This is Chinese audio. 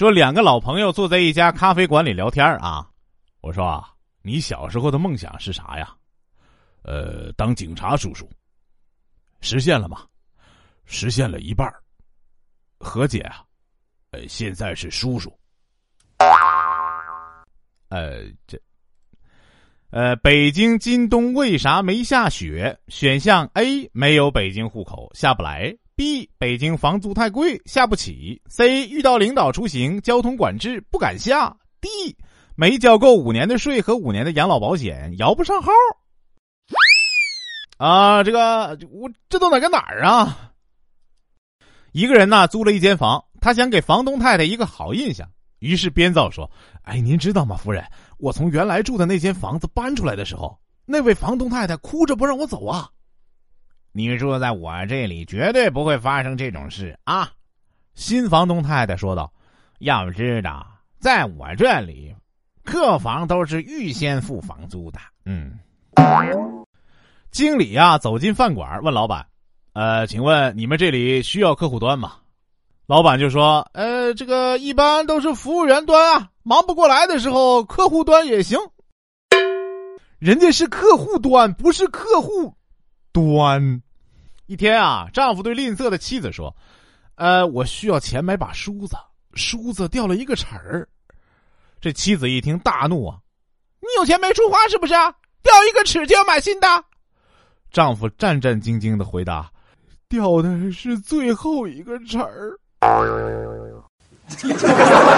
说两个老朋友坐在一家咖啡馆里聊天啊。我说啊，你小时候的梦想是啥呀？呃，当警察叔叔。实现了吗？实现了一半何姐啊？呃，现在是叔叔。呃，这，呃，北京今冬为啥没下雪？选项 A 没有北京户口，下不来；B 北京房租太贵，下不起；C 遇到领导出行交通管制不敢下；D 没交够五年的税和五年的养老保险，摇不上号。啊，这个我这都哪跟哪儿啊？一个人呢租了一间房，他想给房东太太一个好印象，于是编造说：“哎，您知道吗，夫人？我从原来住的那间房子搬出来的时候，那位房东太太哭着不让我走啊。你住在我这里，绝对不会发生这种事啊。”新房东太太说道：“要知道，在我这里，客房都是预先付房租的。”嗯。经理呀，走进饭馆，问老板：“呃，请问你们这里需要客户端吗？”老板就说：“呃，这个一般都是服务员端啊，忙不过来的时候，客户端也行。人家是客户端，不是客户端。”一天啊，丈夫对吝啬的妻子说：“呃，我需要钱买把梳子，梳子掉了一个齿儿。”这妻子一听大怒啊：“你有钱没处花是不是？掉一个齿就要买新的？”丈夫战战兢兢的回答：“掉的是最后一个齿儿。”